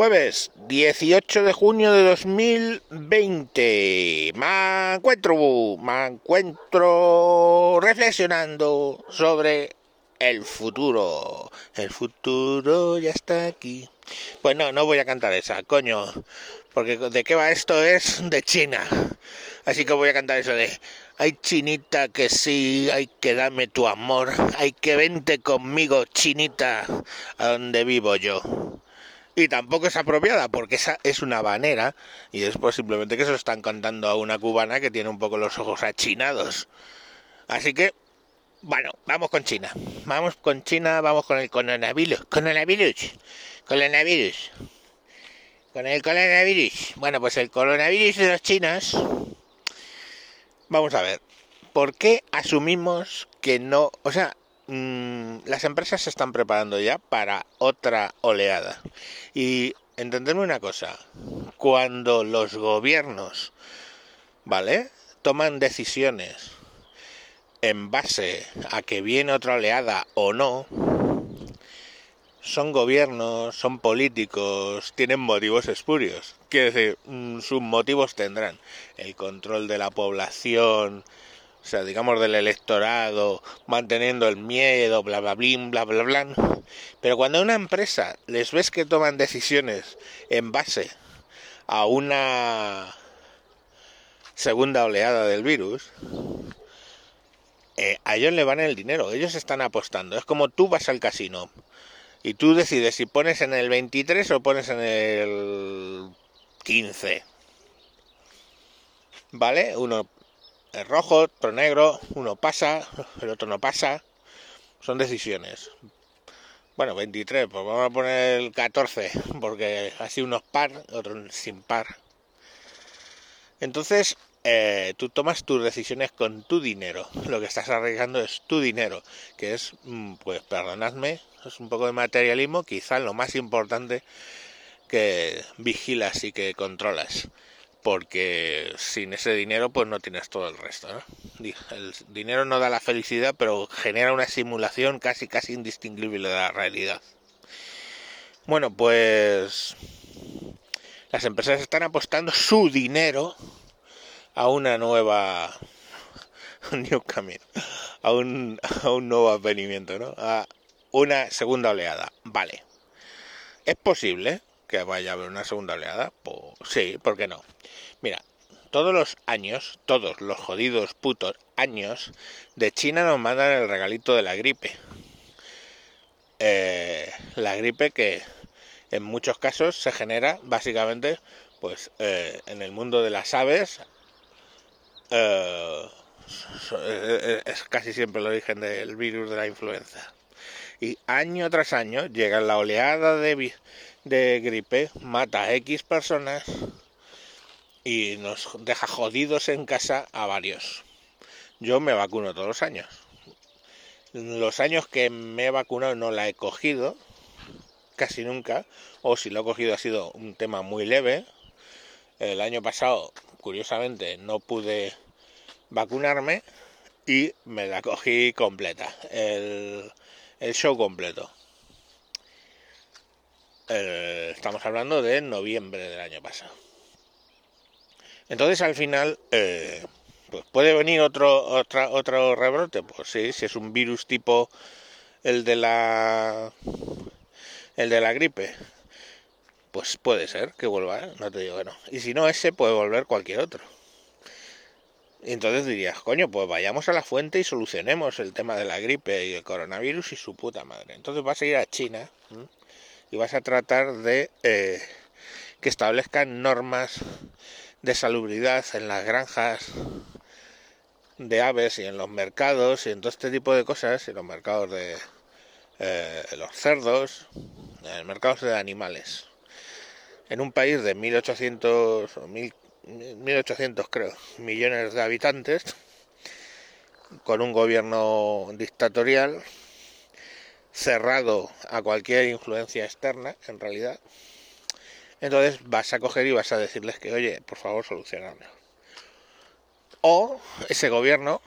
Jueves 18 de junio de 2020. Me encuentro, me encuentro reflexionando sobre el futuro. El futuro ya está aquí. Pues no, no voy a cantar esa, coño. Porque de qué va esto es de China. Así que voy a cantar eso de Ay chinita que sí, hay que darme tu amor, hay que vente conmigo chinita a donde vivo yo. Y tampoco es apropiada porque esa es una banera y después simplemente que se lo están cantando a una cubana que tiene un poco los ojos achinados. Así que, bueno, vamos con China. Vamos con China, vamos con el coronavirus. Coronavirus. Coronavirus. Con el coronavirus. Bueno, pues el coronavirus de los chinos. Vamos a ver. ¿Por qué asumimos que no... O sea, Mm, las empresas se están preparando ya para otra oleada. Y entenderme una cosa, cuando los gobiernos, ¿vale? Toman decisiones en base a que viene otra oleada o no, son gobiernos, son políticos, tienen motivos espurios. Quiere decir, mm, sus motivos tendrán el control de la población, o sea, digamos del electorado, manteniendo el miedo, bla, bla, bla, bla, bla, bla. Pero cuando a una empresa les ves que toman decisiones en base a una segunda oleada del virus, eh, a ellos le van el dinero, ellos están apostando. Es como tú vas al casino y tú decides si pones en el 23 o pones en el 15. ¿Vale? Uno es rojo, otro negro, uno pasa, el otro no pasa. Son decisiones. Bueno, 23, pues vamos a poner el 14, porque así unos par, otros sin par. Entonces, eh, tú tomas tus decisiones con tu dinero. Lo que estás arriesgando es tu dinero, que es, mm, pues perdonadme, es un poco de materialismo, quizá lo más importante que vigilas y que controlas porque sin ese dinero pues no tienes todo el resto. El dinero no da la felicidad, pero genera una simulación casi casi indistinguible de la realidad. Bueno, pues las empresas están apostando su dinero a una nueva new camino, a un, a un nuevo avenimiento, ¿no? A una segunda oleada. Vale. Es posible que vaya a haber una segunda oleada. Pues sí, ¿por qué no? Mira, todos los años, todos los jodidos putos años, de China nos mandan el regalito de la gripe. Eh, la gripe que en muchos casos se genera básicamente pues eh, en el mundo de las aves eh, es casi siempre el origen del virus de la influenza y año tras año llega la oleada de, de gripe mata a X personas y nos deja jodidos en casa a varios. Yo me vacuno todos los años. Los años que me he vacunado no la he cogido, casi nunca, o si lo he cogido ha sido un tema muy leve. El año pasado, curiosamente, no pude vacunarme y me la cogí completa, el, el show completo. Estamos hablando de noviembre del año pasado. Entonces al final, eh, pues puede venir otro, otra, otro rebrote, pues sí, si es un virus tipo el de la el de la gripe, pues puede ser que vuelva, ¿eh? no te digo que no. Y si no ese, puede volver cualquier otro. Y entonces dirías, coño, pues vayamos a la fuente y solucionemos el tema de la gripe y el coronavirus y su puta madre. Entonces vas a ir a China y vas a tratar de eh, que establezcan normas de salubridad en las granjas de aves y en los mercados y en todo este tipo de cosas, y los mercados de eh, los cerdos, en los mercados de animales. En un país de 1800 o 1800 creo millones de habitantes, con un gobierno dictatorial cerrado a cualquier influencia externa, en realidad, entonces vas a coger y vas a decirles que, oye, por favor, solucionadlo. O ese gobierno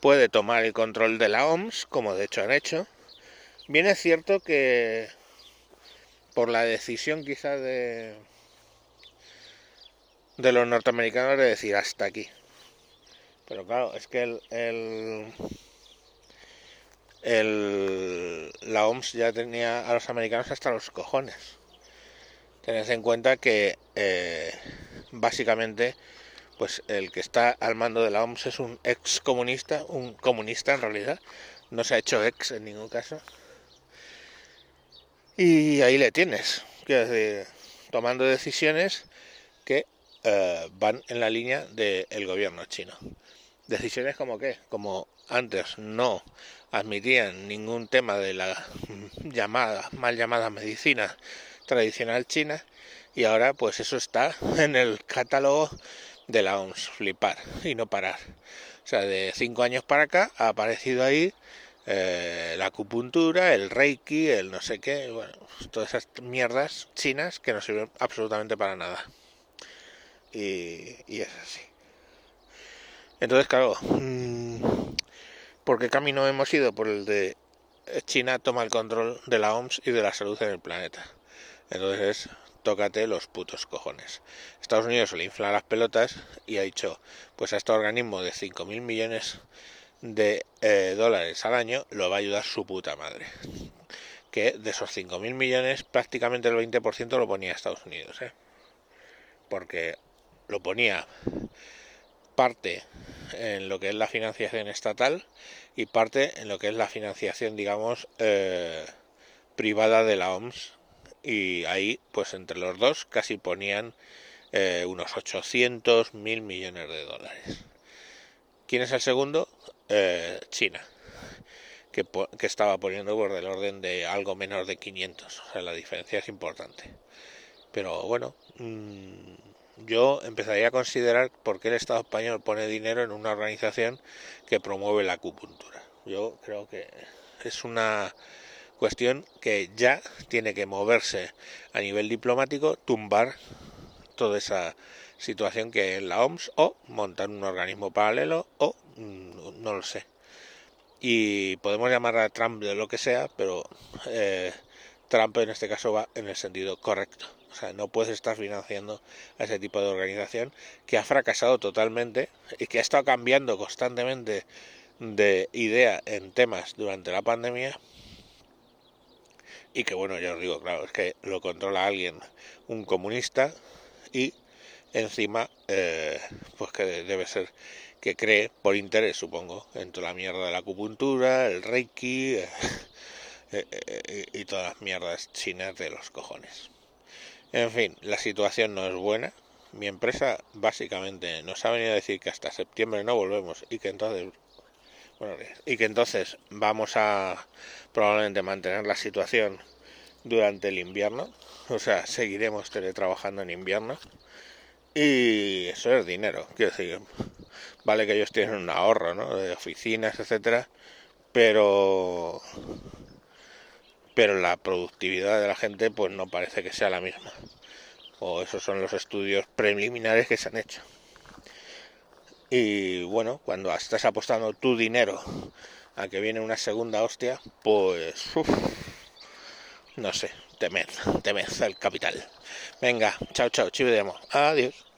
puede tomar el control de la OMS, como de hecho han hecho. Bien es cierto que por la decisión quizá de de los norteamericanos de decir hasta aquí. Pero claro, es que el, el, el, la OMS ya tenía a los americanos hasta los cojones. Tened en cuenta que eh, básicamente pues el que está al mando de la OMS es un ex comunista, un comunista en realidad, no se ha hecho ex en ningún caso. Y ahí le tienes, tomando decisiones que eh, van en la línea del gobierno chino. Decisiones como que, como antes no admitían ningún tema de la llamada, mal llamada medicina tradicional china, y ahora pues eso está en el catálogo de la OMS, flipar y no parar. O sea, de cinco años para acá ha aparecido ahí eh, la acupuntura, el reiki, el no sé qué, bueno, todas esas mierdas chinas que no sirven absolutamente para nada y, es así. Entonces, claro, mm, ¿por qué camino hemos ido? Por el de China toma el control de la OMS y de la salud en el planeta. Entonces, tócate los putos cojones. Estados Unidos le infla las pelotas y ha dicho, pues a este organismo de 5.000 millones de eh, dólares al año lo va a ayudar su puta madre. Que de esos 5.000 millones prácticamente el 20% lo ponía Estados Unidos. ¿eh? Porque lo ponía parte en lo que es la financiación estatal y parte en lo que es la financiación, digamos, eh, privada de la OMS. Y ahí, pues entre los dos, casi ponían eh, unos 800 mil millones de dólares. ¿Quién es el segundo? Eh, China, que, que, estaba poniendo por del orden de algo menos de 500. O sea, la diferencia es importante. Pero bueno, mmm, yo empezaría a considerar por qué el Estado español pone dinero en una organización que promueve la acupuntura. Yo creo que es una cuestión que ya tiene que moverse a nivel diplomático, tumbar toda esa situación que es la OMS o montar un organismo paralelo o mm, no lo sé. Y podemos llamar a Trump de lo que sea, pero eh, Trump en este caso va en el sentido correcto. O sea, no puedes estar financiando a ese tipo de organización que ha fracasado totalmente y que ha estado cambiando constantemente de idea en temas durante la pandemia y que bueno, ya os digo, claro, es que lo controla alguien, un comunista y encima eh, pues que debe ser que cree por interés, supongo, en toda la mierda de la acupuntura, el reiki eh, eh, y todas las mierdas chinas de los cojones. En fin, la situación no es buena. Mi empresa básicamente nos ha venido a decir que hasta septiembre no volvemos y que entonces bueno, y que entonces vamos a probablemente mantener la situación durante el invierno, o sea, seguiremos teletrabajando en invierno y eso es dinero, quiero decir, vale que ellos tienen un ahorro, ¿no? De oficinas, etcétera, pero pero la productividad de la gente pues no parece que sea la misma. O esos son los estudios preliminares que se han hecho. Y bueno, cuando estás apostando tu dinero a que viene una segunda hostia, pues no sé, temed, temed el capital. Venga, chao, chao, chividemos. Adiós.